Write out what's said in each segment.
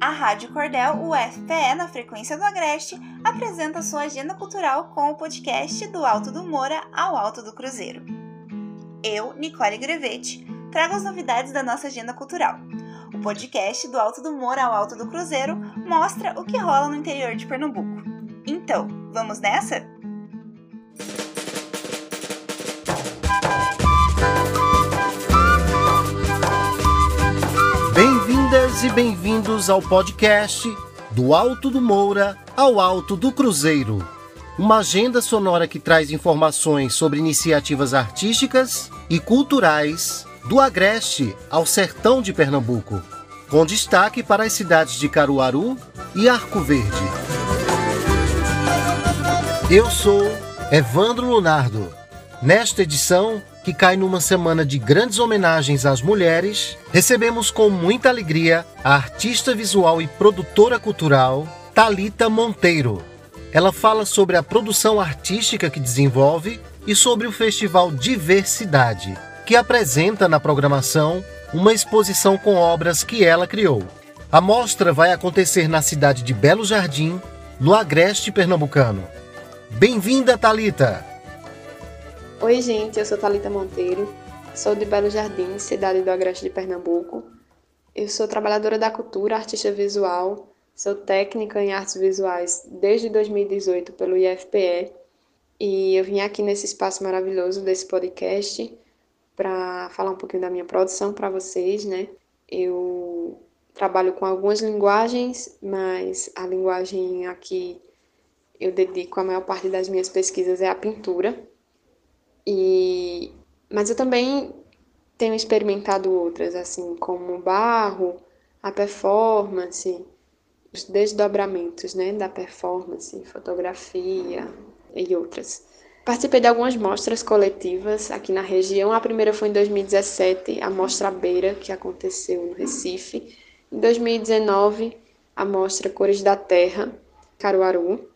A Rádio Cordel UFPE, na frequência do Agreste, apresenta sua agenda cultural com o podcast Do Alto do Moura ao Alto do Cruzeiro. Eu, Nicole Grevete, trago as novidades da nossa agenda cultural. O podcast Do Alto do Moura ao Alto do Cruzeiro mostra o que rola no interior de Pernambuco. Então, vamos nessa? E bem-vindos ao podcast Do Alto do Moura ao Alto do Cruzeiro. Uma agenda sonora que traz informações sobre iniciativas artísticas e culturais do Agreste ao sertão de Pernambuco, com destaque para as cidades de Caruaru e Arco Verde. Eu sou Evandro Lunardo. Nesta edição, que cai numa semana de grandes homenagens às mulheres, recebemos com muita alegria a artista visual e produtora cultural Talita Monteiro. Ela fala sobre a produção artística que desenvolve e sobre o festival Diversidade, que apresenta na programação uma exposição com obras que ela criou. A mostra vai acontecer na cidade de Belo Jardim, no Agreste Pernambucano. Bem-vinda, Talita. Oi, gente, eu sou Talita Monteiro, sou de Belo Jardim, cidade do Agreste de Pernambuco. Eu sou trabalhadora da cultura, artista visual, sou técnica em artes visuais desde 2018 pelo IFPE e eu vim aqui nesse espaço maravilhoso desse podcast para falar um pouquinho da minha produção para vocês, né? Eu trabalho com algumas linguagens, mas a linguagem aqui eu dedico a maior parte das minhas pesquisas é a pintura. E mas eu também tenho experimentado outras, assim, como o barro, a performance, os desdobramentos, né, da performance, fotografia e outras. Participei de algumas mostras coletivas aqui na região. A primeira foi em 2017, a Mostra Beira, que aconteceu no Recife. Em 2019, a Mostra Cores da Terra, Caruaru.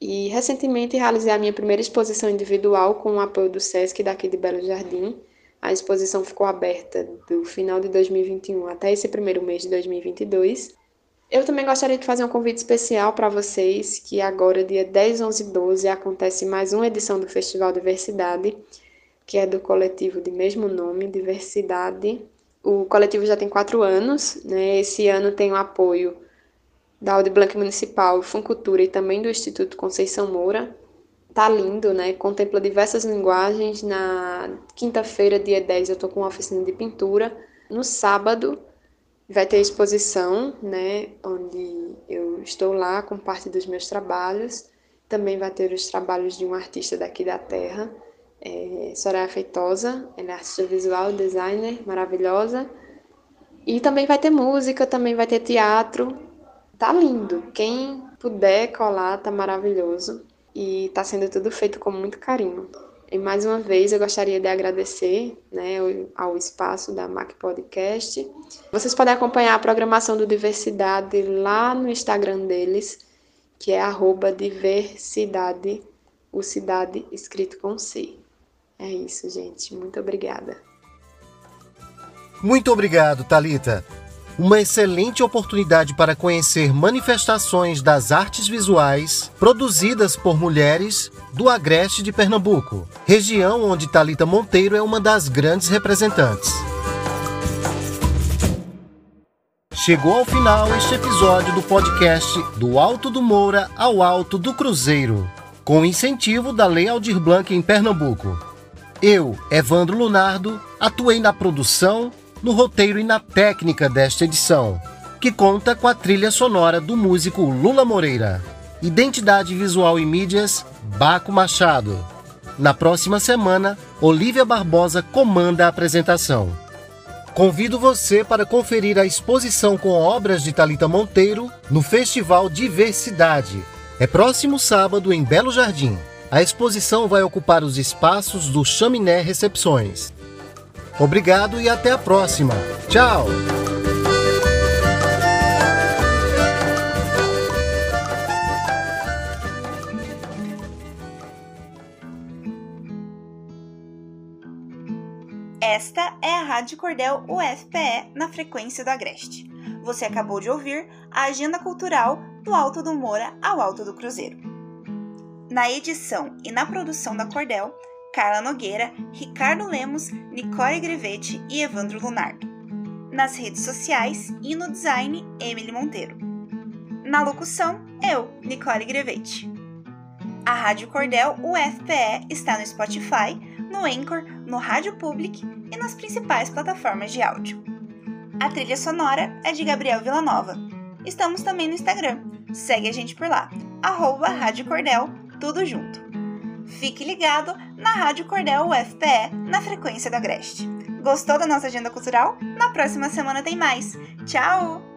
E recentemente realizei a minha primeira exposição individual com o apoio do SESC daqui de Belo Jardim. A exposição ficou aberta do final de 2021 até esse primeiro mês de 2022. Eu também gostaria de fazer um convite especial para vocês, que agora, dia 10, 11 e 12, acontece mais uma edição do Festival Diversidade, que é do coletivo de mesmo nome, Diversidade. O coletivo já tem quatro anos, né? Esse ano tem o apoio da Audi Blanc Municipal, Funcultura e também do Instituto Conceição Moura. Tá lindo, né? Contempla diversas linguagens. Na quinta-feira, dia 10, eu tô com uma oficina de pintura. No sábado, vai ter exposição, né? Onde eu estou lá com parte dos meus trabalhos. Também vai ter os trabalhos de um artista daqui da terra, é, Soraya Feitosa. Ela é artista visual, designer, maravilhosa. E também vai ter música, também vai ter teatro, Tá lindo. Quem puder colar, tá maravilhoso. E tá sendo tudo feito com muito carinho. E mais uma vez eu gostaria de agradecer né, ao espaço da Mac Podcast. Vocês podem acompanhar a programação do Diversidade lá no Instagram deles, que é diversidade, o cidade escrito com C. É isso, gente. Muito obrigada. Muito obrigado, Talita uma excelente oportunidade para conhecer manifestações das artes visuais produzidas por mulheres do Agreste de Pernambuco, região onde Talita Monteiro é uma das grandes representantes. Chegou ao final este episódio do podcast Do Alto do Moura ao Alto do Cruzeiro, com incentivo da Lei Aldir Blanc em Pernambuco. Eu, Evandro Lunardo, atuei na produção no roteiro e na técnica desta edição, que conta com a trilha sonora do músico Lula Moreira. Identidade visual e mídias, Baco Machado. Na próxima semana, Olivia Barbosa comanda a apresentação. Convido você para conferir a exposição com obras de Talita Monteiro no Festival Diversidade. É próximo sábado em Belo Jardim. A exposição vai ocupar os espaços do Chaminé Recepções. Obrigado e até a próxima. Tchau! Esta é a Rádio Cordel UFPE na frequência do Agreste. Você acabou de ouvir a agenda cultural do Alto do Moura ao Alto do Cruzeiro. Na edição e na produção da Cordel, Carla Nogueira, Ricardo Lemos, Nicole Grevete e Evandro Lunardo. Nas redes sociais e no design, Emily Monteiro. Na locução, eu, Nicole Grevete. A Rádio Cordel UFPE está no Spotify, no Anchor, no Rádio Public e nas principais plataformas de áudio. A trilha sonora é de Gabriel Villanova. Estamos também no Instagram. Segue a gente por lá, arroba Rádio Cordel, tudo junto. Fique ligado na Rádio Cordel UFPE, na frequência do Agreste. Gostou da nossa agenda cultural? Na próxima semana tem mais. Tchau!